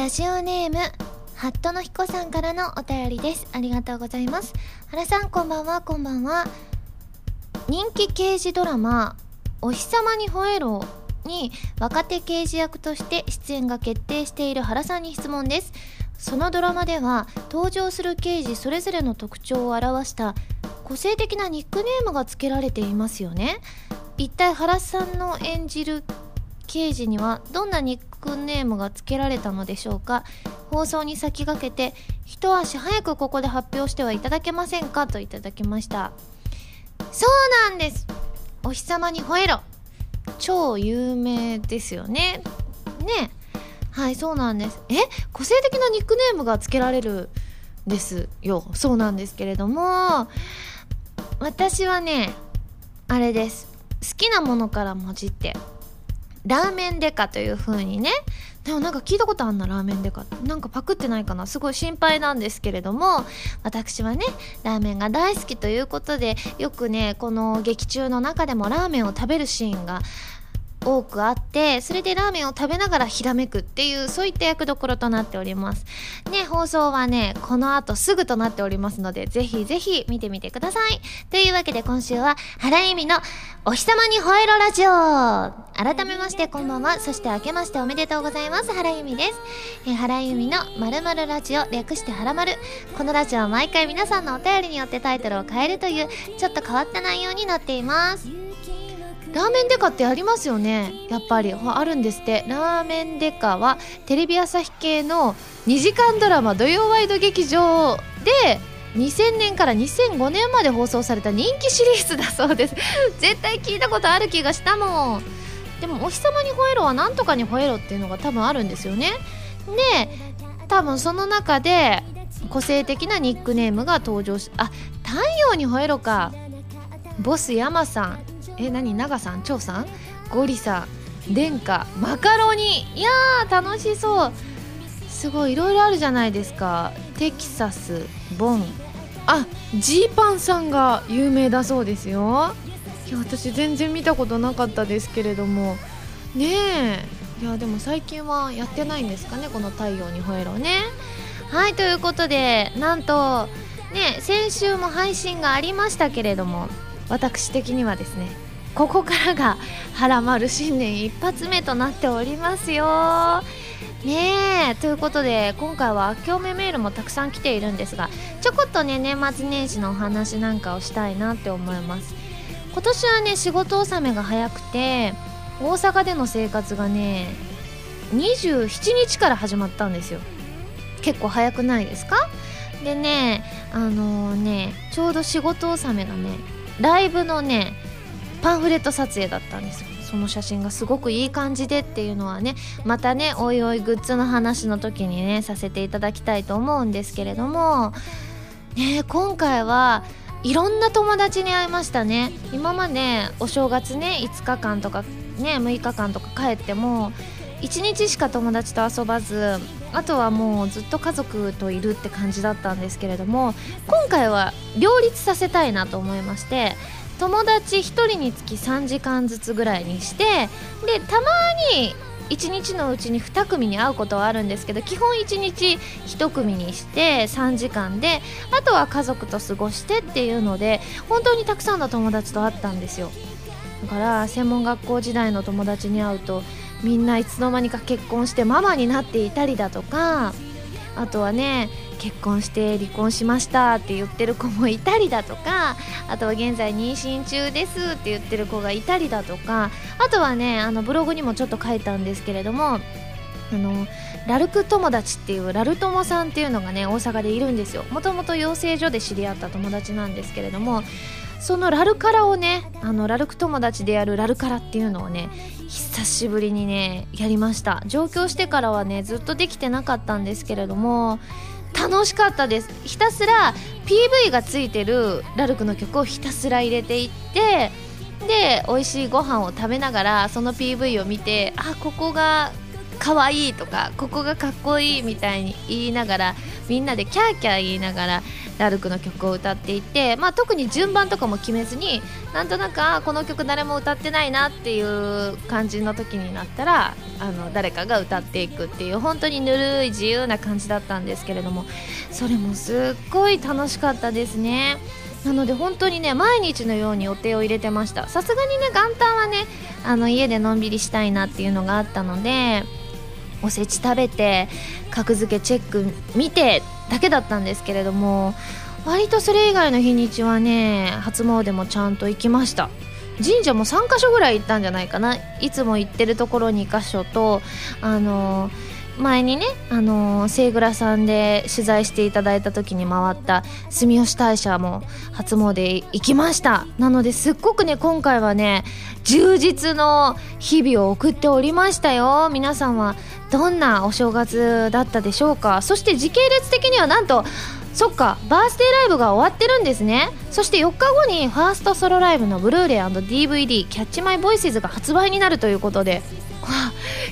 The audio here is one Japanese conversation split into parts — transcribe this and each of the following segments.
ラジオネームハットの彦さんからのお便りです。ありがとうございます。原さんこんばんは。こんばんは。人気刑事ドラマ「お日様に吠えろ」に若手刑事役として出演が決定している原さんに質問です。そのドラマでは登場する刑事それぞれの特徴を表した個性的なニックネームが付けられていますよね。一体原さんの演じる刑事にはどんなニックネームが付けられたのでしょうか？放送に先駆けて一足早くここで発表してはいただけませんかといただきました。そうなんです。お日様に吠えろ。超有名ですよね。ね。はいそうなんです。え？個性的なニックネームが付けられるんですよ。そうなんですけれども私はねあれです。好きなものからもじって。ラーメンデカというふうにね。でもなんか聞いたことあんなラーメンデカ。なんかパクってないかな。すごい心配なんですけれども私はねラーメンが大好きということでよくねこの劇中の中でもラーメンを食べるシーンが多くあってそれでラーメンを食べながらひらめくっていうそういった役どころとなっております。ね放送はねこの後すぐとなっておりますのでぜひぜひ見てみてください。というわけで今週は原由美のお日様に吠えろラジオ。改めましてこんばんは。そして明けましておめでとうございます。原由美です、え、原由美のまるまるラジオ略してはらまる。このラジオは毎回皆さんのお便りによってタイトルを変えるというちょっと変わった内容になっています。ラーメンデカってありますよね。やっぱり。あるんですって。ラーメンデカはテレビ朝日系の2時間ドラマ土曜ワイド劇場で2000年から2005年まで放送された人気シリーズだそうです。絶対聞いたことある気がしたもん。でも「お日様に吠えろ」は何とかに吠えろっていうのが多分あるんですよね。で多分その中で個性的なニックネームが登場しあ太陽に吠えろか。ボス山さん。え何？長さん？長さん？ゴリさん？殿下？マカロニ？いやー楽しそう。すごいいろいろあるじゃないですか。テキサス？ボン？あジーパンさんが有名だそうですよ。いや私全然見たことなかったですけれども。ねえ。いやでも最近はやってないんですかね？この「太陽に吠えろね」はいということでなんとね先週も配信がありましたけれども私的にはですねここからが原丸新年一発目となっておりますよ。ねえ。ということで今回は明けおめメールもたくさん来ているんですがちょこっとね年末年始のお話なんかをしたいなって思います。今年はね仕事納めが早くて大阪での生活がね27日から始まったんですよ。結構早くないですか？でねあのー、ねちょうど仕事納めがねライブのねパンフレット撮影だったんですよ。その写真がすごくいい感じでっていうのはねまたねおいおいグッズの話の時にねさせていただきたいと思うんですけれどもね今回はいろんな友達に会いましたね。今までお正月ね5日間とかね6日間とか帰っても1日しか友達と遊ばずあとはもうずっと家族といるって感じだったんですけれども今回は両立させたいなと思いまして友達1人につき3時間ずつぐらいにしてでたまに1日のうちに2組に会うことはあるんですけど基本1日1組にして3時間であとは家族と過ごしてっていうので本当にたくさんの友達と会ったんですよ。だから専門学校時代の友達に会うとみんないつの間にか結婚してママになっていたりだとかあとはね結婚して離婚しましたって言ってる子もいたりだとかあとは現在妊娠中ですって言ってる子がいたりだとかあとはねあのブログにもちょっと書いたんですけれどもあのラルク友達っていうラル友さんっていうのがね大阪でいるんですよ。もともと養成所で知り合った友達なんですけれどもそのラルカラをねあのラルク友達でやるラルカラっていうのをね久しぶりにねやりました。上京してからはねずっとできてなかったんですけれども楽しかったです。ひたすら PV がついてるラルクの曲をひたすら入れていってで美味しいご飯を食べながらその PV を見てあここが可愛いとかここがかっこいいみたいに言いながらみんなでキャーキャー言いながらラルクの曲を歌っていて、まあ、特に順番とかも決めずになんとなくこの曲誰も歌ってないなっていう感じの時になったらあの誰かが歌っていくっていう本当にぬるい自由な感じだったんですけれどもそれもすっごい楽しかったですね。なので本当にね毎日のように予定を入れてましたさすがにね元旦はねあの家でのんびりしたいなっていうのがあったのでおせち食べて格付けチェック見てだけだったんですけれども割とそれ以外の日にちはね初詣もちゃんと行きました。神社も3か所ぐらい行ったんじゃないかな。いつも行ってるところ2か所とあのー前にね、あのー、セグラさんで取材していただいた時に回った住吉大社も初詣行きました。なのですっごくね今回はね充実の日々を送っておりましたよ。皆さんはどんなお正月だったでしょうか。そして時系列的にはなんとそっかバースデーライブが終わってるんですね。そして4日後にファーストソロライブのブルーレイ &DVD「キャッチマイボイスズが発売になるということで。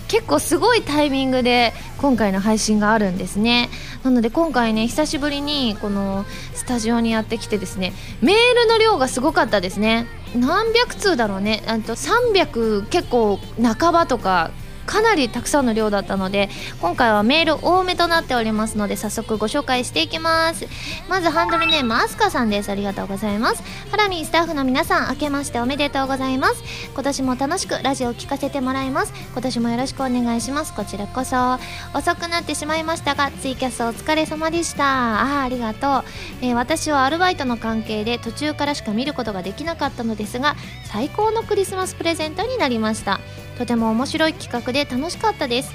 結構すごいタイミングで今回の配信があるんですね。なので今回ね久しぶりにこのスタジオにやってきてですねメールの量がすごかったですね。何百通だろうね。あと300結構半ばとかかなりたくさんの量だったので今回はメール多めとなっておりますので早速ご紹介していきます。まずハンドルネームアスカさんです。ありがとうございます。ハラミスタッフの皆さん明けましておめでとうございます。今年も楽しくラジオを聞かせてもらいます。今年もよろしくお願いします。こちらこそ。遅くなってしまいましたがツイキャスお疲れ様でした。あありがとう、えー、私はアルバイトの関係で途中からしか見ることができなかったのですが最高のクリスマスプレゼントになりました。とても面白い企画で楽しかったです。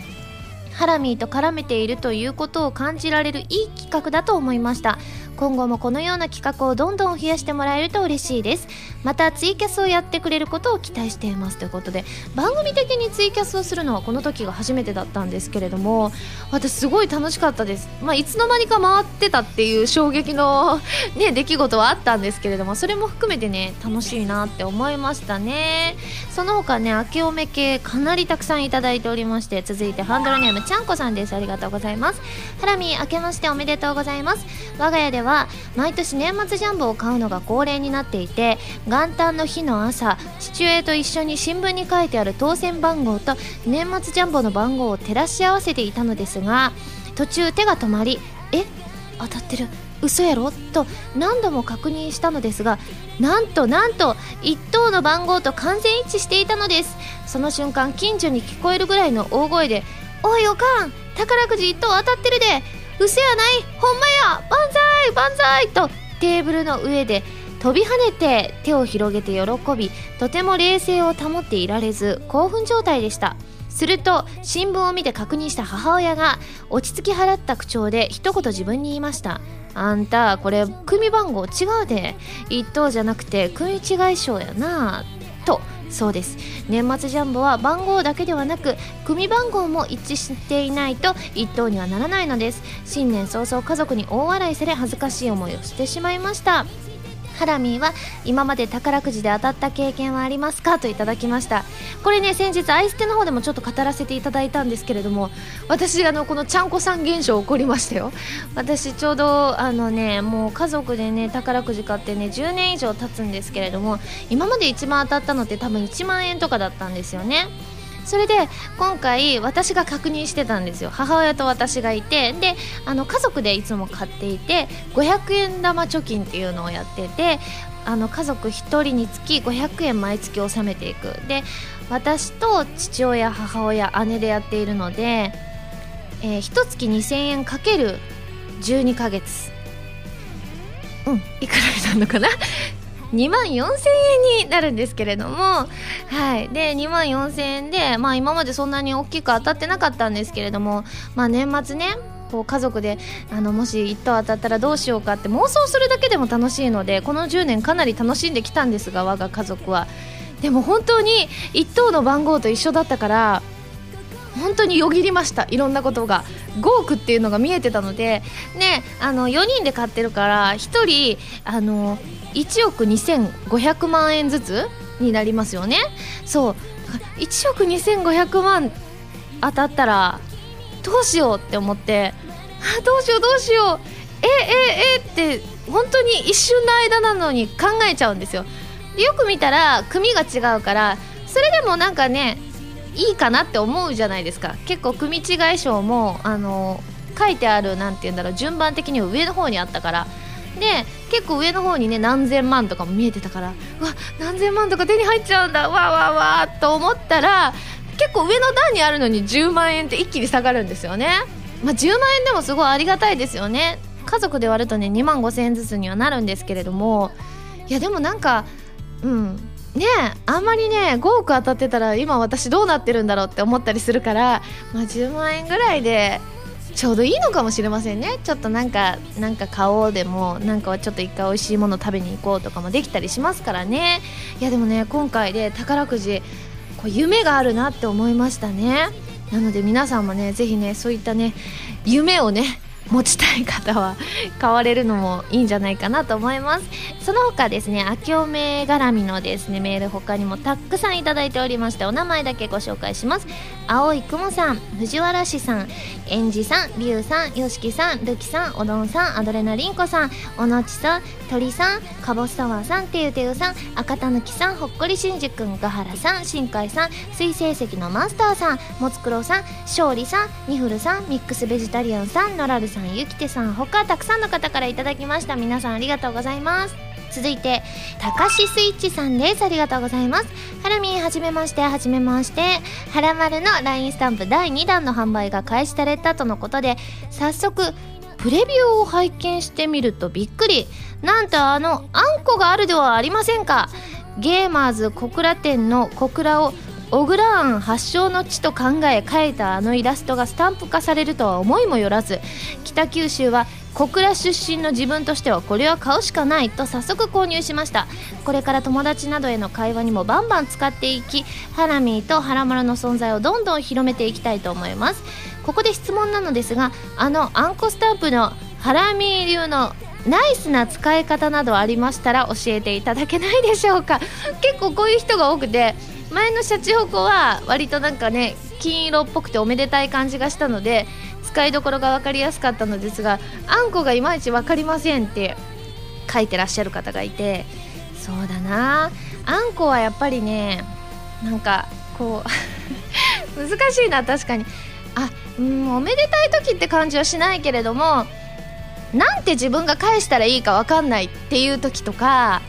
ハラミーと絡めているということを感じられるいい企画だと思いました。今後もこのような企画をどんどん増やしてもらえると嬉しいです。またツイキャスをやってくれることを期待していますということで番組的にツイキャスをするのはこの時が初めてだったんですけれども私すごい楽しかったです、まあ、いつの間にか回ってたっていう衝撃の、ね、出来事はあったんですけれどもそれも含めてね楽しいなって思いましたね。その他ね明けおめ系かなりたくさんいただいておりまして続いてハンドルネームちゃんこさんです。ありがとうございます。ハラミ明けましておめでとうございます。我が家では毎年年末ジャンボを買うのが恒例になっていて元旦の日の朝父親と一緒に新聞に書いてある当選番号と年末ジャンボの番号を照らし合わせていたのですが途中手が止まりえ？当たってる。嘘やろ？と何度も確認したのですがなんとなんと1等の番号と完全一致していたのです。その瞬間近所に聞こえるぐらいの大声で「おいおかん宝くじ1等当たってるで。嘘やない。ほんまや。万歳。万歳!」とテーブルの上で飛び跳ねて手を広げて喜びとても冷静を保っていられず興奮状態でした。すると新聞を見て確認した母親が落ち着き払った口調で一言自分に言いました。あんたこれ組番号違うで。一等じゃなくて組違い賞やな。とそうです。年末ジャンボは番号だけではなく組番号も一致していないと1等にはならないのです。新年早々家族に大笑いされ恥ずかしい思いをしてしまいました。ハラミーは今まで宝くじで当たった経験はありますか？といただきました。これね先日アイステの方でもちょっと語らせていただいたんですけれども私あのこのちゃんこさん現象起こりましたよ。私ちょうどあのねもう家族でね宝くじ買ってね10年以上経つんですけれども今まで一番当たったのって多分1万円とかだったんですよね。それで今回私が確認してたんですよ。母親と私がいてであの家族でいつも買っていて500円玉貯金っていうのをやっててあの家族1人につき500円毎月納めていく。で私と父親母親姉でやっているので、えー、1月2000円かける12ヶ月。うんいくらになるのかな？2万4000円になるんですけれども、はい、で2万4千円で、まあ、今までそんなに大きく当たってなかったんですけれども、まあ、年末ねこう家族であのもし1等当たったらどうしようかって妄想するだけでも楽しいのでこの10年かなり楽しんできたんですが我が家族は。でも本当に1等の番号と一緒だったから本当によぎりました。いろんなことが。5億っていうのが見えてたので。ねあの4人で買ってるから1人あの1億2500万円ずつになりますよね。そう。1億2500万当たったらどうしようって思ってあどうしようどうしよう。えええって本当に一瞬の間なのに考えちゃうんですよ。よく見たら組が違うからそれでもなんかねいいかなって思うじゃないですか。結構組違い賞もあの書いてあるなんて言うんだろう順番的には上の方にあったから。で結構上の方にね何千万とかも見えてたからうわ何千万とか手に入っちゃうんだわわわと思ったら結構上の段にあるのに10万円って一気に下がるんですよね。まあ10万円でもすごいありがたいですよね。家族で割るとね2万5千円ずつにはなるんですけれどもいやでもなんかうんねあんまりね5億当たってたら今私どうなってるんだろうって思ったりするから、まあ、10万円ぐらいでちょうどいいのかもしれませんね。ちょっとなんかなんか買おうでもなんかはちょっと一回美味しいもの食べに行こうとかもできたりしますからね。いやでもね今回で宝くじこう夢があるなって思いましたね。なので皆さんもねぜひねそういったね夢をね持ちたい方は買われるのもいいんじゃないかなと思います。その他ですね明けおめ絡みのですねメール他にもたくさんいただいておりましてお名前だけご紹介します。青い雲さん藤原氏さんえんじさんりゅうさんよしきさんるきさんおどんさんアドレナリンコさんおのちさん鳥さんかぼすサワーさんてゆてゆさん赤たぬきさんほっこりしんじくんがはらさん新海さん水星石のマスターさんもつくろうさん勝利さんにふるさんミックスベジタリアンさんのらるさんゆきてさん他たくさんの方からいただきました皆さんありがとうございます続いてたかしスイッチさんです。ありがとうございます。ハラミはじめまして。はじめまして。はらまるの LINE スタンプ。第2弾の販売が開始されたとのことで早速プレビューを拝見してみるとびっくり。なんとあのあんこがあるではありませんか。ゲーマーズ小倉店の小倉を小倉庵発祥の地と考え描いたあのイラストがスタンプ化されるとは思いもよらず北九州は小倉出身の自分としてはこれは買うしかないと早速購入しました。これから友達などへの会話にもバンバン使っていきハラミーとハラマラの存在をどんどん広めていきたいと思います。ここで質問なのですがあのあんこスタンプのハラミー流のナイスな使い方などありましたら教えていただけないでしょうか？結構こういう人が多くて前のシャチホコは割となんかね金色っぽくておめでたい感じがしたので使いどころが分かりやすかったのですがあんこがいまいち分かりませんって書いてらっしゃる方がいてそうだな。あんこはやっぱりねなんかこう 難しいな確かに。あうんおめでたい時って感じはしないけれどもなんて自分が返したらいいか分かんないっていう時とか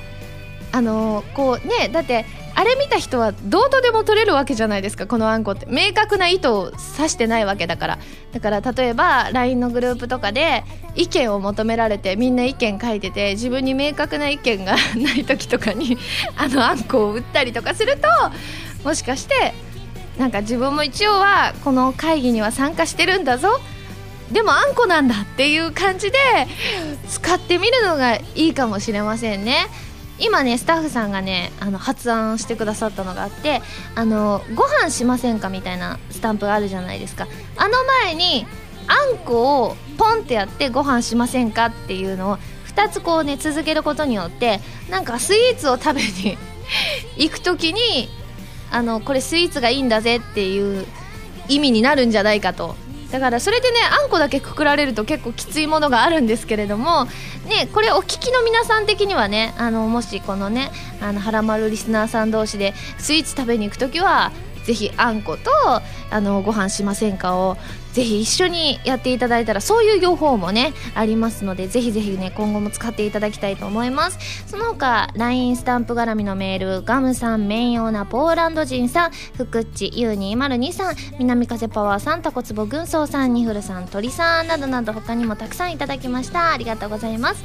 あのこうねだってあれ見た人はどうとでも取れるわけじゃないですかこのあんこって。明確な意図を指してないわけだから。だから例えば LINE のグループとかで意見を求められてみんな意見書いてて自分に明確な意見が ない時とかにあのあんこを売ったりとかするともしかしてなんか自分も一応はこの会議には参加してるんだぞ。でもあんこなんだっていう感じで使ってみるのがいいかもしれませんね。今ねスタッフさんがねあの発案してくださったのがあってあのご飯しませんかみたいなスタンプがあるじゃないですか。あの前にあんこをポンってやってご飯しませんかっていうのを2つこうね続けることによってなんかスイーツを食べに 行く時にあのこれスイーツがいいんだぜっていう意味になるんじゃないかと。だからそれでねあんこだけくくられると結構きついものがあるんですけれどもねこれお聞きの皆さん的にはねあのもしこのねあのはらまるリスナーさん同士でスイーツ食べに行く時はぜひあんことあのご飯しませんかをぜひ一緒にやっていただいたらそういう両方もねありますのでぜひぜひね今後も使っていただきたいと思います。その他 LINE スタンプ絡みのメールガムさん綿用なポーランド人さん福っち U202 さん南風パワーさんタコツボ軍曹さんニフルさん鳥さんなどなど他にもたくさんいただきました。ありがとうございます。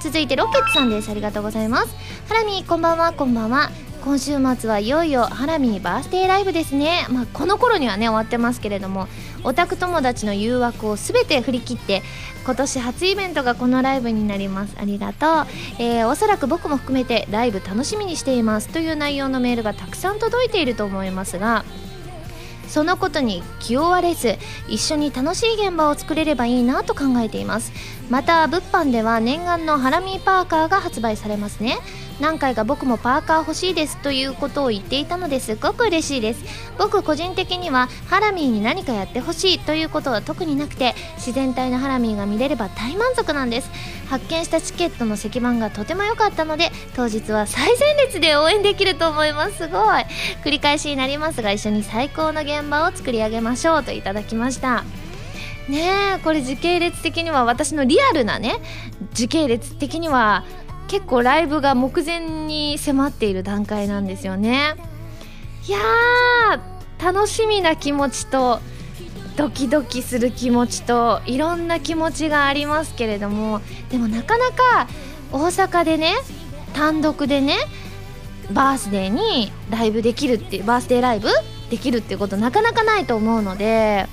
続いてロケッツさんです。ありがとうございます。ハラミこんばんは。こんばんは。今週末はいよいよハラミーバースデーライブですね、まあ、この頃にはね終わってますけれどもオタク友達の誘惑を全て振り切って今年初イベントがこのライブになります。ありがとう、えー、おそらく僕も含めてライブ楽しみにしています。という内容のメールがたくさん届いていると思いますがそのことに気負われず一緒に楽しい現場を作れればいいなと考えています。また物販では念願のハラミーパーカーが発売されますね。何回か僕もパーカー欲しいですということを言っていたのです。ごく嬉しいです。僕個人的にはハラミーに何かやってほしいということは特になくて自然体のハラミーが見れれば大満足なんです。発見したチケットの石板がとても良かったので当日は最前列で応援できると思います。すごい。繰り返しになりますが一緒に最高の現場を作り上げましょうといただきました。ねえこれ時系列的には私のリアルなね時系列的には結構ライブが目前に迫っている段階なんですよね。いやー楽しみな気持ちとドキドキする気持ちといろんな気持ちがありますけれどもでもなかなか大阪でね単独でねバースデーにライブできるってバースデーライブできるってことなかなかないと思うので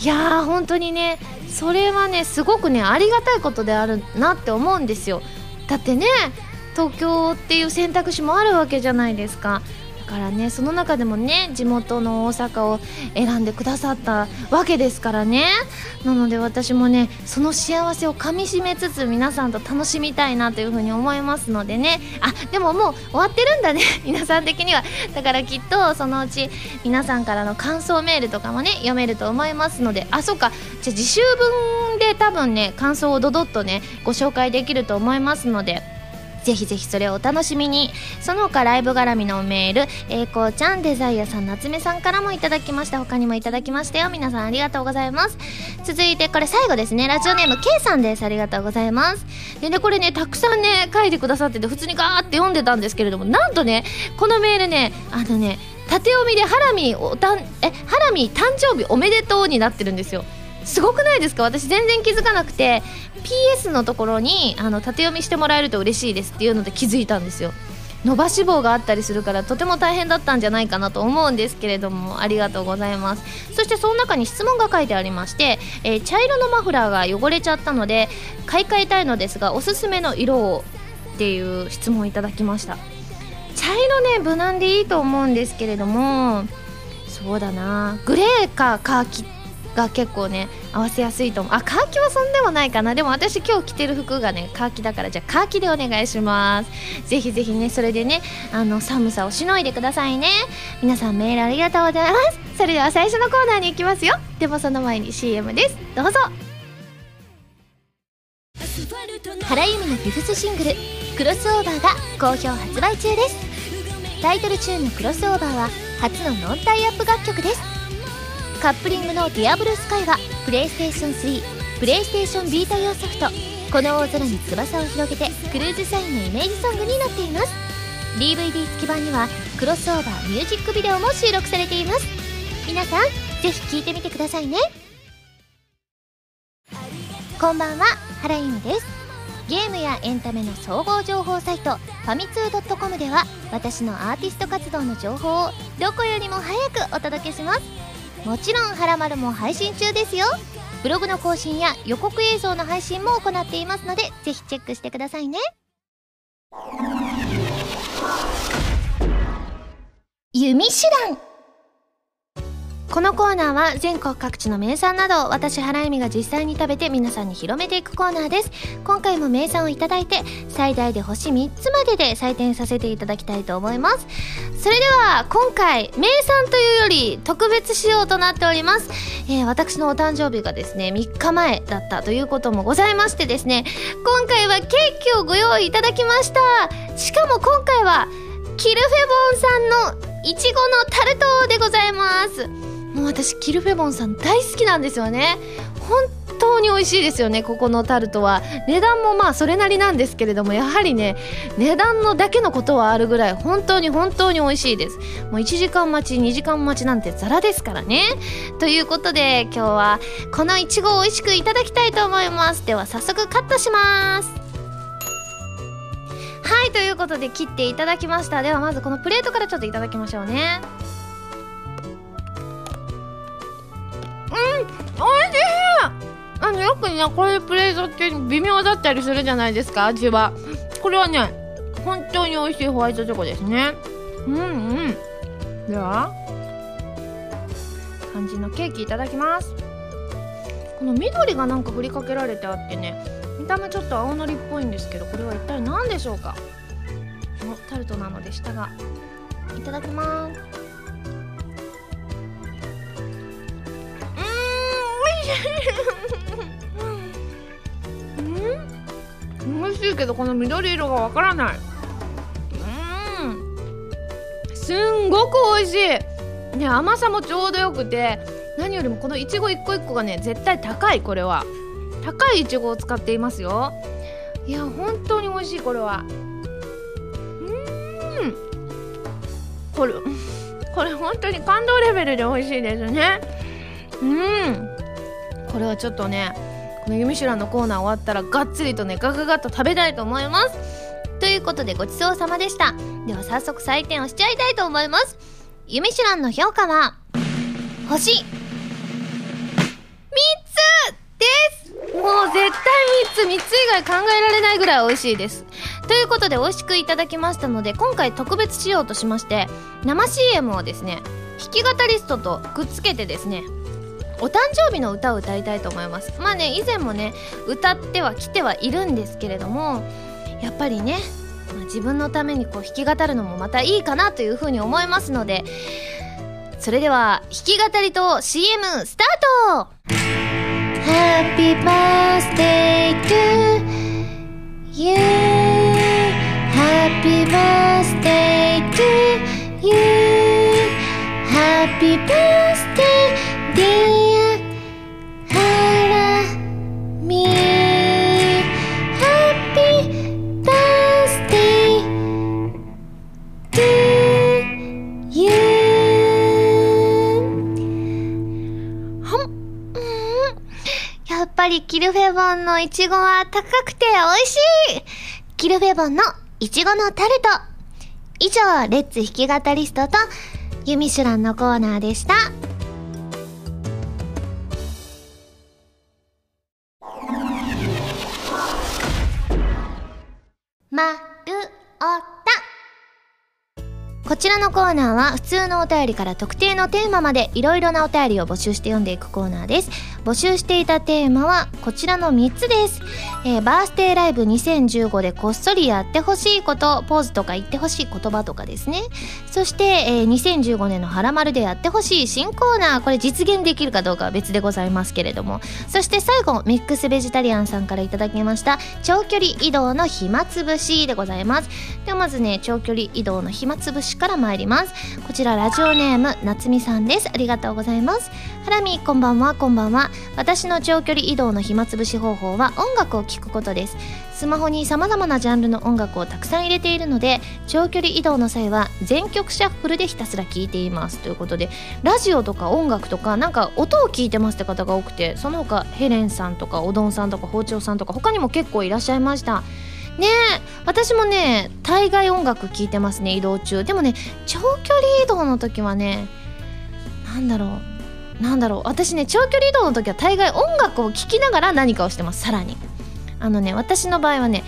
いやー本当にねそれはねすごくねありがたいことであるなって思うんですよ。だってね東京っていう選択肢もあるわけじゃないですか。からねその中でもね地元の大阪を選んでくださったわけですからね。なので私もねその幸せをかみしめつつ皆さんと楽しみたいなというふうに思いますのでね。あでももう終わってるんだね 皆さん的には。だからきっとそのうち皆さんからの感想メールとかもね読めると思いますので。あそうか。じゃあ自習文で多分ね感想をドドッとねご紹介できると思いますので。ぜひぜひそれをお楽しみに。その他ライブ絡みのメールえいこうちゃんデザイアさん夏目さんからもいただきました。他にもいただきましたよ。皆さんありがとうございます。続いてこれ最後ですね。ラジオネーム K さんです。ありがとうございます。でねこれねたくさんね書いてくださってて普通にガーって読んでたんですけれどもなんとねこのメールねあのね縦読みでハラミおたんえハラミ誕生日おめでとうになってるんですよ。すごくないですか？私全然気づかなくて PS のところにあの縦読みしてもらえると嬉しいですっていうので気づいたんですよ。伸ばし棒があったりするからとても大変だったんじゃないかなと思うんですけれどもありがとうございます。そしてその中に質問が書いてありまして、えー、茶色のマフラーが汚れちゃったので買い替えたいのですがおすすめの色をっていう質問をいただきました。茶色ね無難でいいと思うんですけれどもそうだな。グレーかカーキ。が結構ね合わせやすいと思う。あカーキはそんでもないかな。でも私今日着てる服がねカーキだからじゃあカーキでお願いします。ぜひぜひねそれでねあの寒さをしのいでくださいね。皆さんメールありがとうございます。それでは最初のコーナーに行きますよ。でもその前に CM です。どうぞ。原由美のフィフスシングル「クロスオーバー」が好評発売中です。タイトルチューンの「クロスオーバー」は初のノンタイアップ楽曲です。カップリングの「ディアブルスカイはプレイステーション3プレイステーションビータ用ソフト「この大空に翼を広げて」クルーズサインのイメージソングになっています。DVD 付き版にはクロスオーバーミュージックビデオも収録されています。皆さんぜひ聴いてみてくださいね。こんばんは原由美です。ゲームやエンタメの総合情報サイトファミツー .com では私のアーティスト活動の情報をどこよりも早くお届けします。もちろん「はらまる」も配信中ですよ。ブログの更新や予告映像の配信も行っていますのでぜひチェックしてくださいね。弓手段。このコーナーは全国各地の名産など私原由美が実際に食べて皆さんに広めていくコーナーです。今回も名産をいただいて最大で星3つまでで採点させていただきたいと思います。それでは今回名産というより特別仕様となっております、えー、私のお誕生日がですね3日前だったということもございましてですね今回はケーキをご用意いただきました。しかも今回はキルフェボンさんのいちごのタルトでございます。もう私キルフェボンさん大好きなんですよね。本当に美味しいですよねここのタルトは。値段もまあそれなりなんですけれどもやはりね値段のだけのことはあるぐらい本当に本当に美味しいです。もう1時間待ち2時間待ちなんてザラですからね。ということで今日はこのいちごを美味しくいただきたいと思います。では早速カットします。はいということで切っていただきました。ではまずこのプレートからちょっといただきましょうね。しい。あのよくねこういうプレートって微妙だったりするじゃないですか味は。これはね本当に美味しいホワイトチョコですね。うんうん。では感じのケーキいただきます。この緑がなんか振りかけられてあってね見た目ちょっと青のりっぽいんですけどこれは一体何でしょうか。のタルトなのでしたがいただきます。うーん美味しいうん。美味しいけどこの緑色がわからない。うん。すんごく美味しい。ね甘さもちょうどよくて何よりもこのいちご一個一個がね絶対高いこれは。高いいちごを使っていますよ。いや本当に美味しいこれは。うん。これ これ本当に感動レベルで美味しいですね。うん。これはちょっとねこの「ゆみしゅらん」のコーナー終わったらがっつりとねガガガッと食べたいと思います。ということでごちそうさまでした。では早速採点をしちゃいたいと思います。ゆみしゅらんの評価は星3つです。もう絶対3つ3つ以外考えられないぐらい美味しいです。ということで美味しくいただきましたので今回特別仕様としまして生 CM をですね弾き語りストとくっつけてですねお誕生日の歌を歌いたいと思います。まあね以前もね歌ってはきてはいるんですけれどもやっぱりね、まあ、自分のためにこう弾き語るのもまたいいかなというふうに思いますのでそれでは弾き語りと CM スタート。Happy birthday to you. Happy birthday to you. Happy birthday dear. ぱりキルフェボンのいちごは高くて美味しい。キルフェボンのいちごのタルト。以上、レッツ弾き語リストとユミシュランのコーナーでした。まるおた。こちらのコーナーは普通のお便りから特定のテーマまでいろいろなお便りを募集して読んでいくコーナーです。募集していたテーマはこちらの3つです、えーバースデーライブ2015でこっそりやってほしいことポーズとか言ってほしい言葉とかですね。そして、えー2015年の「はらまる」でやってほしい新コーナー。これ実現できるかどうかは別でございますけれども。そして最後ミックスベジタリアンさんからいただきました長距離移動の暇つぶしでございます。ではまずね長距離移動の暇つぶしから参ります。こちらラジオネーム夏美さんです。ありがとうございます。ハラミこんばんはこんばんは。私の長距離移動の暇つぶし方法は音楽を聴くことです。スマホに様々なジャンルの音楽をたくさん入れているので長距離移動の際は全曲シャッフルでひたすら聴いています。ということでラジオとか音楽とかなんか音を聞いてますって方が多くてその他ヘレンさんとかおどんさんとか包丁さんとか他にも結構いらっしゃいました。ねえ私もね大概音楽聴いてますね移動中。でもね長距離移動の時はねなんだろう。なんだろう。私ね長距離移動の時は大概音楽を聴きながら何かをしてます。さらに。あのね私の場合はね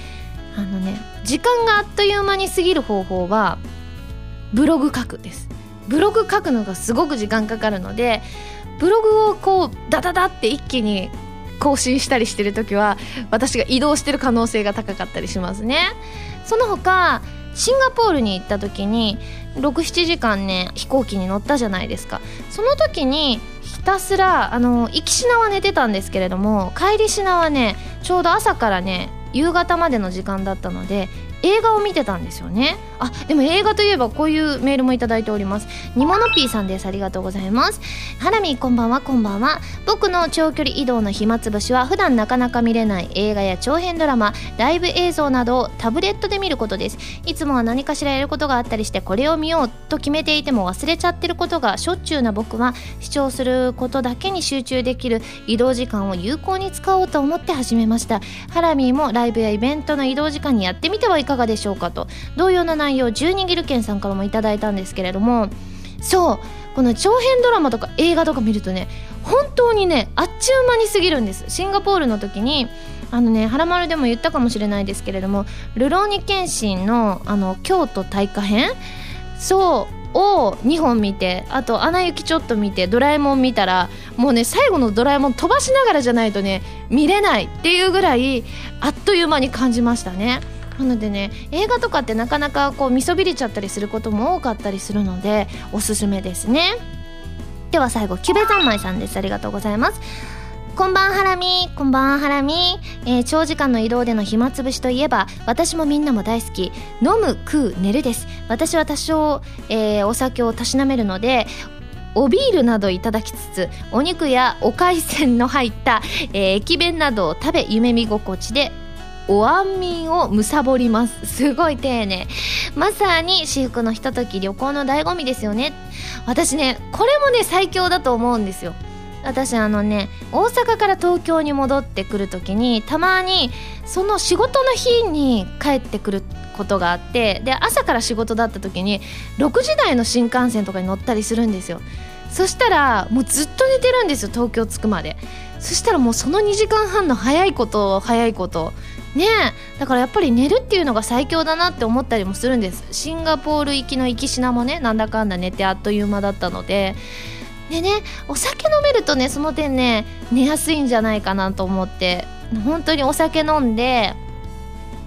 あのね時間があっという間に過ぎる方法はブログ書くです。ブログ書くのがすごく時間かかるのでブログをこうダダダって一気に更新したりしてる時は私が移動してる可能性が高かったりしますね。その他シンガポールに行った時に67時間ね飛行機に乗ったじゃないですか。その時にひたすらあの行き品は寝てたんですけれども帰り品はねちょうど朝からね夕方までの時間だったので映画を見てたんですよね。あでも映画といえばこういうメールもいただいております。にものぴーさんです。ありがとうございます。ハラミこんばんは。こんばんは。僕の長距離移動の暇つぶしは普段なかなか見れない映画や長編ドラマライブ映像などをタブレットで見ることです。いつもは何かしらやることがあったりしてこれを見ようと決めていても忘れちゃってることがしょっちゅうな僕は視聴することだけに集中できる移動時間を有効に使おうと思って始めました。ハラミーもライブやイベントの移動時間にやってみてはいかがかがでしょうかと。同様な内容12ギルケンさんからもいただいたんですけれども。そうこの長編ドラマとか映画とか見るとね本当にねあっちゅう間に過ぎるんです。シンガポールの時にあのね「はらまる」でも言ったかもしれないですけれども「ルローニケンシンの」あの京都大火編？そうを2本見てあと「アナ雪」ちょっと見て「ドラえもん」見たらもうね最後の「ドラえもん」飛ばしながらじゃないとね見れないっていうぐらいあっという間に感じましたね。なのでね映画とかってなかなかこう見そびれちゃったりすることも多かったりするのでおすすめですね。では最後キュベ三昧さんです。ありがとうございます。こんばんハラミこんばんハラミ、えー、長時間の移動での暇つぶしといえば私もみんなも大好き。飲む食う寝るです。私は多少、えー、お酒をたしなめるのでおビールなどいただきつつお肉やお海鮮の入った、えー、駅弁などを食べ夢見心地でお安眠をむさぼりますすごい丁寧まさに私服のひととき旅行の醍醐味ですよね私ねこれもね最強だと思うんですよ私あのね大阪から東京に戻ってくる時にたまにその仕事の日に帰ってくることがあってで朝から仕事だった時に6時台の新幹線とかに乗ったりするんですよそしたらもうずっと寝てるんですよ東京着くまでそしたらもうその2時間半の早いこと早いことねだからやっぱり寝るっていうのが最強だなって思ったりもするんです。シンガポール行きの行きしなもねなんだかんだ寝てあっという間だったので。でねお酒飲めるとねその点ね寝やすいんじゃないかなと思って。本当にお酒飲んで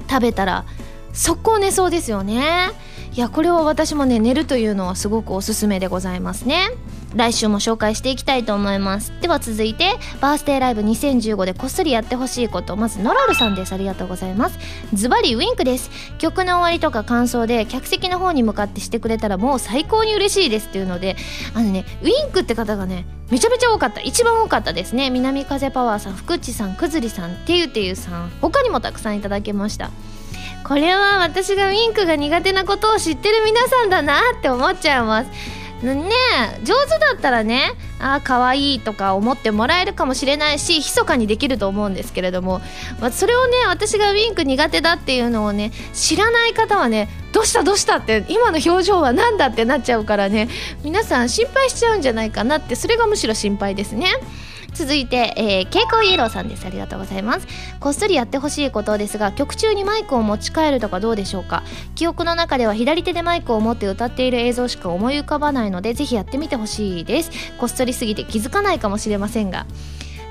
食べたら速攻寝そうですよね。いやこれは私もね寝るというのはすごくおすすめでございますね。来週も紹介していきたいと思います。では続いてバースデーライブ2015でこっそりやってほしいこと。まずノラルさんです。ありがとうございます。ズバリウィンクです。曲の終わりとか感想で客席の方に向かってしてくれたらもう最高に嬉しいですっていうのであのねウィンクって方がねめちゃめちゃ多かった。一番多かったですね。南風パワーさん福地さんくずりさんてゆてゆさん。他にもたくさんいただけました。これは私がウィンクが苦手なことを知ってる皆さんだなって思っちゃいます。ね上手だったらねああ可愛いとか思ってもらえるかもしれないし密かにできると思うんですけれども、まあ、それをね私がウィンク苦手だっていうのをね知らない方はねどうしたどうしたって今の表情は何だってなっちゃうからね皆さん心配しちゃうんじゃないかなってそれがむしろ心配ですね。続いて、えー、蛍光イエローさんです。ありがとうございます。こっそりやってほしいことですが曲中にマイクを持ち帰るとかどうでしょうか？記憶の中では左手でマイクを持って歌っている映像しか思い浮かばないのでぜひやってみてほしいです。こっそりすぎて気づかないかもしれませんが。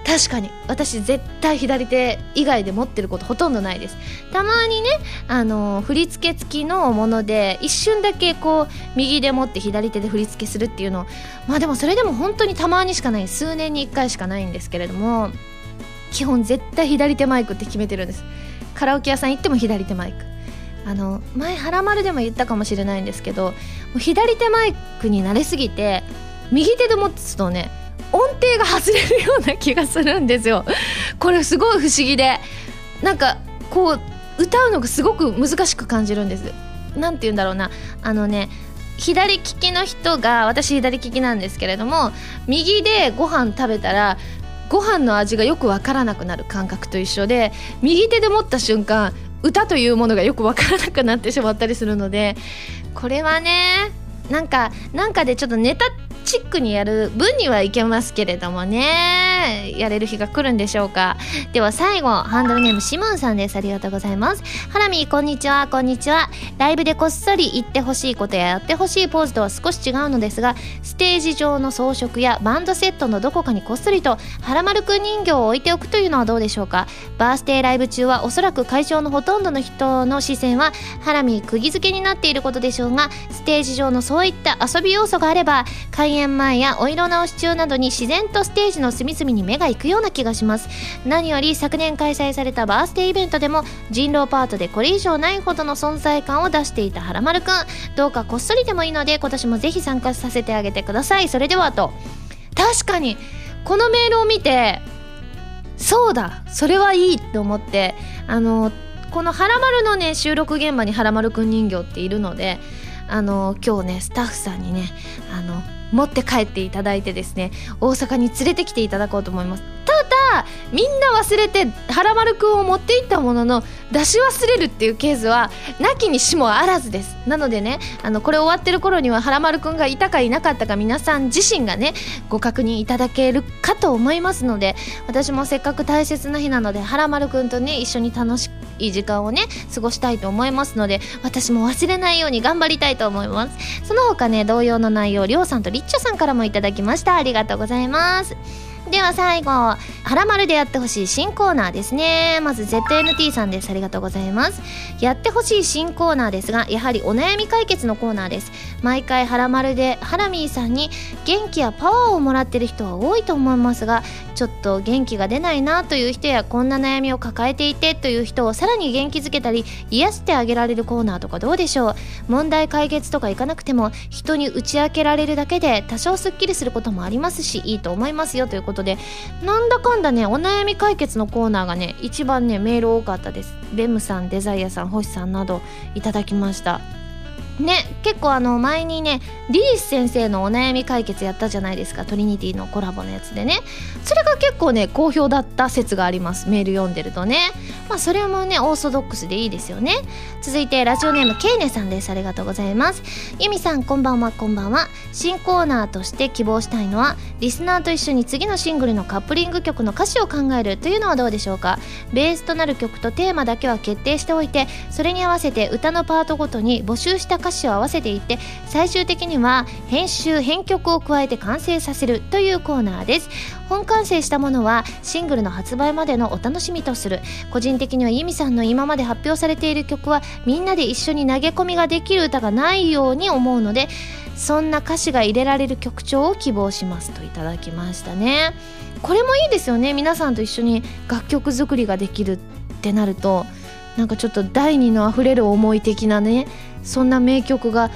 確かに。私絶対左手以外で持ってることほとんどないです。たまにねあの振り付け付きのもので一瞬だけこう右で持って左手で振り付けするっていうのまあでもそれでも本当にたまにしかない。数年に1回しかないんですけれども基本絶対左手マイクって決めてるんです。カラオケ屋さん行っても左手マイク。あの前「はらまる」でも言ったかもしれないんですけど左手マイクに慣れすぎて右手で持つとね音程が外れるような気がするんですよ。これすごい不思議で。なんかこう歌うのがすごく難しく感じるんです。何て言うんだろうな。あのね左利きの人が私左利きなんですけれども右でご飯食べたらご飯の味がよくわからなくなる感覚と一緒で右手で持った瞬間歌というものがよくわからなくなってしまったりするのでこれはねなんかなんかでちょっとネタチックにやる分にはいけますけれどもね。やれる日が来るんでしょうか。では最後ハンドルネームシモンさんです。ありがとうございます。ハラミこんにちは。こんにちは。ライブでこっそり言ってほしいことややってほしいポーズとは少し違うのですがステージ上の装飾やバンドセットのどこかにこっそりとはらまるくん人形を置いておくというのはどうでしょうか。バースデーライブ中はおそらく会場のほとんどの人の視線はハラミ釘付けになっていることでしょうがステージ上のそういった遊び要素があれば開演前やお色直し中などに自然とステージの隅々に目が行くような気がします。何より昨年開催されたバースデーイベントでも人狼パートでこれ以上ないほどの存在感を出していたはらまるくん。どうかこっそりでもいいので今年もぜひ参加させてあげてください。それではと。確かにこのメールを見てそうだそれはいいって思ってあのこのはらまるのね収録現場にはらまるくん人形っているのであの今日ねスタッフさんにねあの持って帰っていただいてですね大阪に連れてきていただこうと思います。ただみんな忘れてはらまるくんを持っていったものの出し忘れるっていうケースはなきにしもあらずです。なのでねあのこれ終わってる頃にははらまるくんがいたかいなかったか皆さん自身がねご確認いただけるかと思いますので私もせっかく大切な日なのではらまるくんとね一緒に楽しいい時間をね過ごしたいと思いますので私も忘れないように頑張りたいと思います。その他ね同様の内容りょうさんとりっちょさんからもいただきました。ありがとうございます。では最後はらまるでやってほしい新コーナーですね。まず ZNT さんです。ありがとうございます。やってほしい新コーナーですがやはりお悩み解決のコーナーです。毎回はらまるでハラミーさんに元気やパワーをもらってる人は多いと思いますがちょっと元気が出ないなという人やこんな悩みを抱えていてという人をさらに元気づけたり癒してあげられるコーナーとかどうでしょう。問題解決とかいかなくても人に打ち明けられるだけで多少すっきりすることもありますしいいと思いますよということことでなんだかんだねお悩み解決のコーナーがね一番ねメール多かったです。ベムさんデザイアさん星さんなどいただきました。ね結構あの前にねリリス先生のお悩み解決やったじゃないですか。トリニティのコラボのやつでね。それが結構ね好評だった説があります。メール読んでるとね。まあそれもねオーソドックスでいいですよね。続いてラジオネームケイネさんです。ありがとうございます。ユミさんこんばんは。こんばんは。新コーナーとして希望したいのはリスナーと一緒に次のシングルのカップリング曲の歌詞を考える。というのはどうでしょうか。ベースとなる曲とテーマだけは決定しておいてそれに合わせて歌のパートごとに募集した歌詞を合わせていって最終的には編集編曲を加えて完成させるというコーナーです。本完成したものはシングルの発売までのお楽しみとする。個人的にはユミさんの今まで発表されている曲はみんなで一緒に投げ込みができる歌がないように思うのでそんな歌詞が入れられる曲調を希望しますといただきましたね。これもいいですよね。皆さんと一緒に楽曲作りができるってなるとなんかちょっと第二のあふれる思い的なねそんな名曲が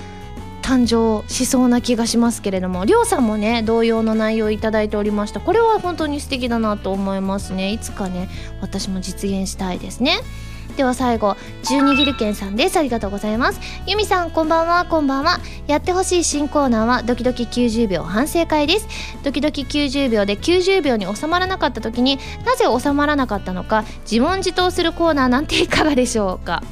誕生しそうな気がしますけれどもりょうさんもね同様の内容をいただいておりました。これは本当に素敵だなと思いますね。いつかね私も実現したいですね。では最後十二ギルケンさんです。ありがとうございます。ユミさんこんばんは。こんばんは。やってほしい新コーナーはドキドキ90秒反省会です。ドキドキ90秒で90秒に収まらなかった時になぜ収まらなかったのか自問自答するコーナーなんていかがでしょうか？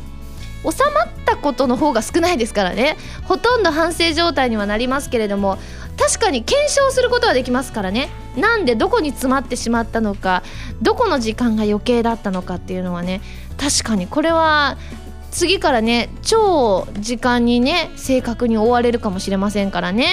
収まったことの方が少ないですからね。ほとんど反省状態にはなりますけれども確かに検証することはできますからね。なんでどこに詰まってしまったのかどこの時間が余計だったのかっていうのはね確かにこれは次からね超時間にね正確に追われるかもしれませんからね。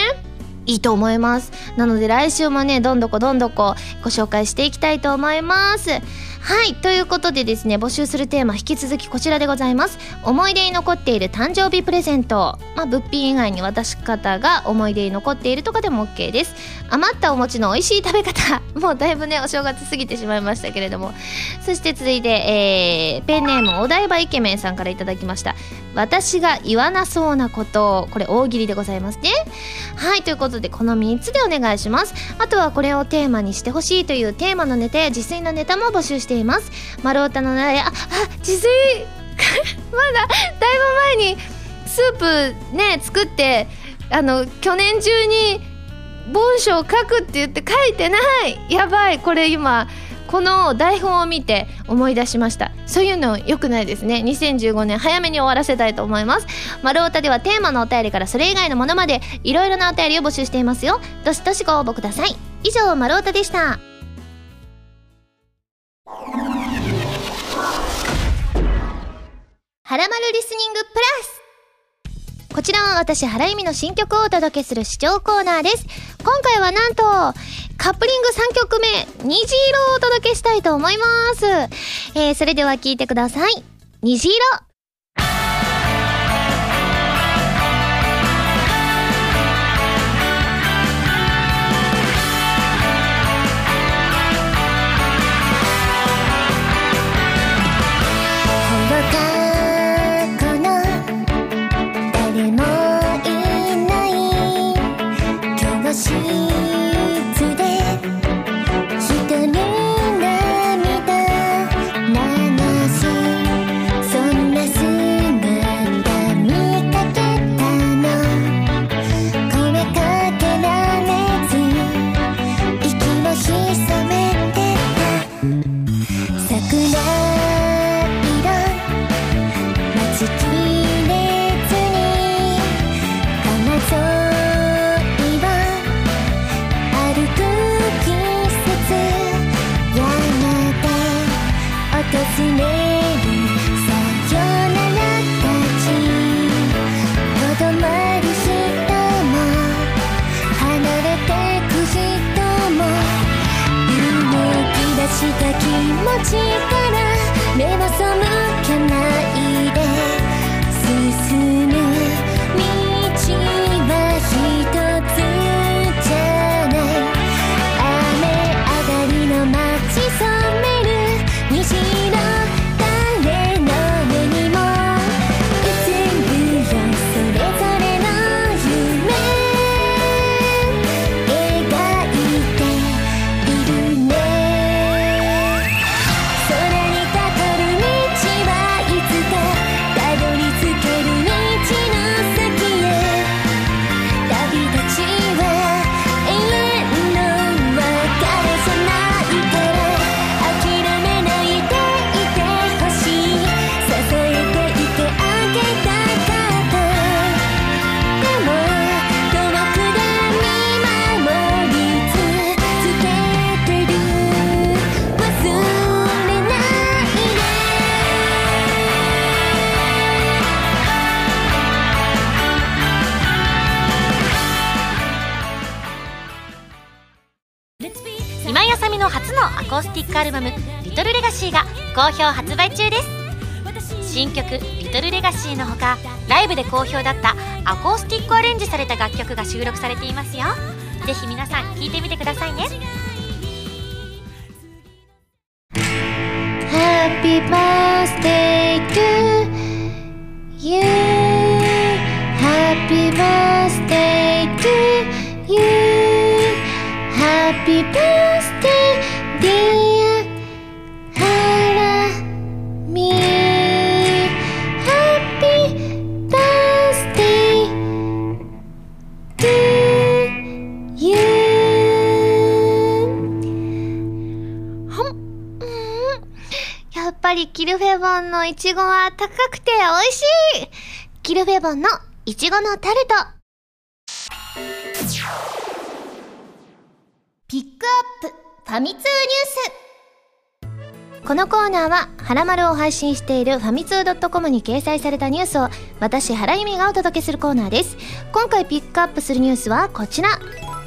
いいと思います。なので来週もねどんどこどんどこご紹介していきたいと思います。はいということでですね募集するテーマ引き続きこちらでございます。思い出に残っている誕生日プレゼント。まあ物品以外に渡し方が思い出に残っているとかでも OK です。余ったお餅の美味しい食べ方。もうだいぶねお正月過ぎてしまいましたけれども。そして続いて、えー、ペンネームお台場イケメンさんから頂きました。私が言わなそうなこと。これ大喜利でございますね。はいということでこの3つでお願いします。あとはこれをテーマにしてほしいというテーマのネタや自炊のネタも募集してています。丸太の苗ああ自炊。まだだいぶ前にスープね作ってあの去年中に文章を書くって言って書いてない。やばい。これ今この台本を見て思い出しました。そういうのよくないですね。2015年早めに終わらせたいと思います。丸太ではテーマのお便りからそれ以外のものまでいろいろなお便りを募集していますよ。どしどしご応募ください。以上丸太でした。はらまるリスニングプラスこちらは私、原由美の新曲をお届けする視聴コーナーです。今回はなんと、カップリング3曲目、虹色をお届けしたいと思います。えー、それでは聴いてください。虹色ティックアルバム「リトルレガシーが好評発売中です。新曲「リトルレガシーのほかライブで好評だったアコースティックアレンジされた楽曲が収録されていますよ。ぜひ皆さん聴いてみてくださいね。Happy birthday to you. キルフェボンのいちごは高くて美味しいキルフェボンのいちごのタルトピックアップファミ通ニュースこのコーナーは、はらまるを配信しているファミツー .com に掲載されたニュースを、私、原由美がお届けするコーナーです。今回ピックアップするニュースはこちら。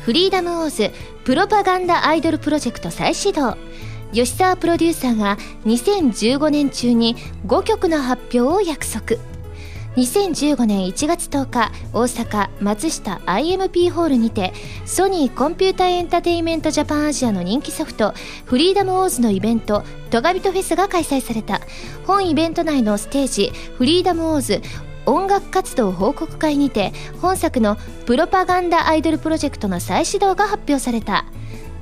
フリーダムオーズ、プロパガンダアイドルプロジェクト再始動。吉沢プロデューサーが2015年中に5曲の発表を約束。2015年1月10日大阪松下 IMP ホールにてソニーコンピュータエンタテインメントジャパンアジアの人気ソフトフリーダムウォーズのイベント咎人フェスが開催された。本イベント内のステージフリーダムウォーズ音楽活動報告会にて本作のプロパガンダアイドルプロジェクトの再始動が発表された。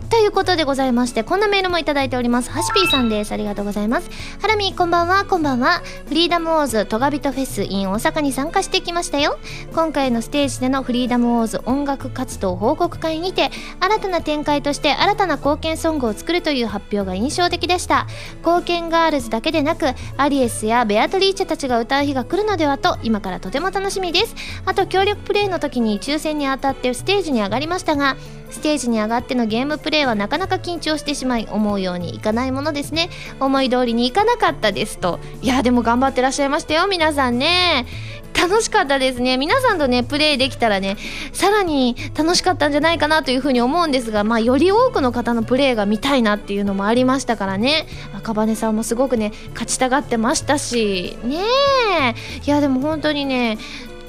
ということでございまして、こんなメールもいただいております。ハシピーさんです。ありがとうございます。ハラミこんばんは、こんばんは。フリーダムオーズトガビトフェス in 大阪に参加してきましたよ。今回のステージでのフリーダムオーズ音楽活動報告会にて、新たな展開として新たな貢献ソングを作るという発表が印象的でした。貢献ガールズだけでなく、アリエスやベアトリーチェたちが歌う日が来るのではと、今からとても楽しみです。あと、協力プレイの時に抽選に当たってステージに上がりましたが、ステージに上がってのゲームプレイはなかなか緊張してしまい思うようにいかないものですね。思い通りにいかなかったですと。いやでも頑張ってらっしゃいましたよ皆さんね。楽しかったですね。皆さんとねプレイできたらねさらに楽しかったんじゃないかなというふうに思うんですがまあより多くの方のプレイが見たいなっていうのもありましたからね。赤羽さんもすごくね勝ちたがってましたし。ねえ。いやでも本当にね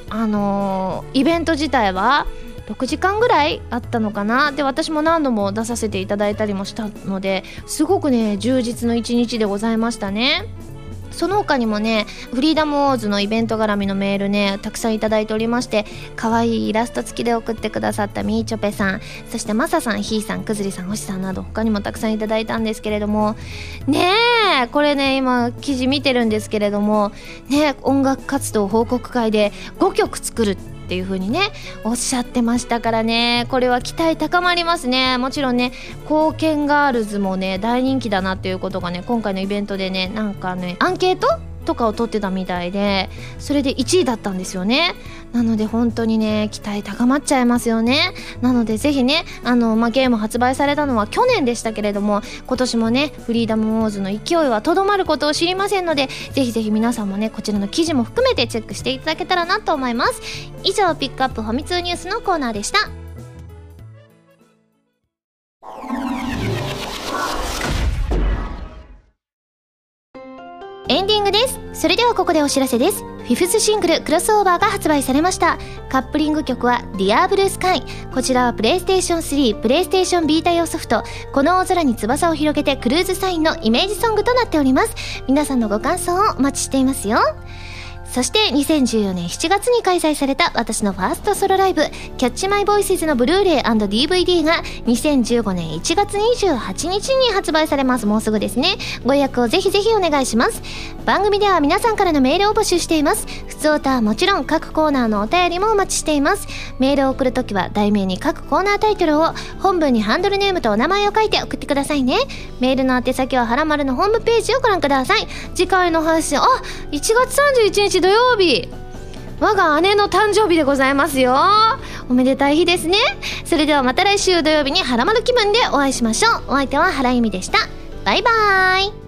あのーイベント自体は6時間ぐらいあったのかな？で私も何度も出させていただいたりもしたのですごくね充実の一日でございましたね。その他にもねフリーダムウォーズのイベント絡みのメールねたくさんいただいておりまして可愛いイラスト付きで送ってくださったみーちょぺさんそしてマサさんひーさんくずりさん星さんなど他にもたくさんいただいたんですけれどもねえこれね今記事見てるんですけれどもね音楽活動報告会で5曲作るってていう風にねおっしゃってましたからね。これは期待高まりますね。もちろんね貢献ガールズもね大人気だなっていうことがね今回のイベントでねなんかねアンケートとかを取ってたみたいでそれで1位だったんですよね。なので本当にね期待高まっちゃいますよね。なのでぜひねあの、まあ、ゲーム発売されたのは去年でしたけれども今年もねフリーダムウォーズの勢いはとどまることを知りませんのでぜひぜひ皆さんもねこちらの記事も含めてチェックしていただけたらなと思います。以上ピックアップファミ通ニュースのコーナーでした。エンディングです。それではここでお知らせです。フィフスシングル「クロスオーバー」が発売されました。カップリング曲は「Dear Blue Sky」こちらはプレイステーション3プレイステーションビータ用ソフト「この大空に翼を広げてクルーズサイン」のイメージソングとなっております。皆さんのご感想をお待ちしていますよ。そして2014年7月に開催された私のファーストソロライブ「キャッチマイボイスズのブルーレイ &DVD が2015年1月28日に発売されます。もうすぐですね。ご予約をぜひぜひお願いします。番組では皆さんからのメールを募集しています。普通歌はもちろん各コーナーのお便りもお待ちしています。メールを送るときは題名に各コーナータイトルを本文にハンドルネームとお名前を書いて送ってくださいね。メールの宛先ははらまるのホームページをご覧ください。次回の配信あ1月31日土曜日我が姉の誕生日でございますよ。おめでたい日ですね。それではまた来週土曜日にハラマル気分でお会いしましょう。お相手は原由美でした。バイバーイ。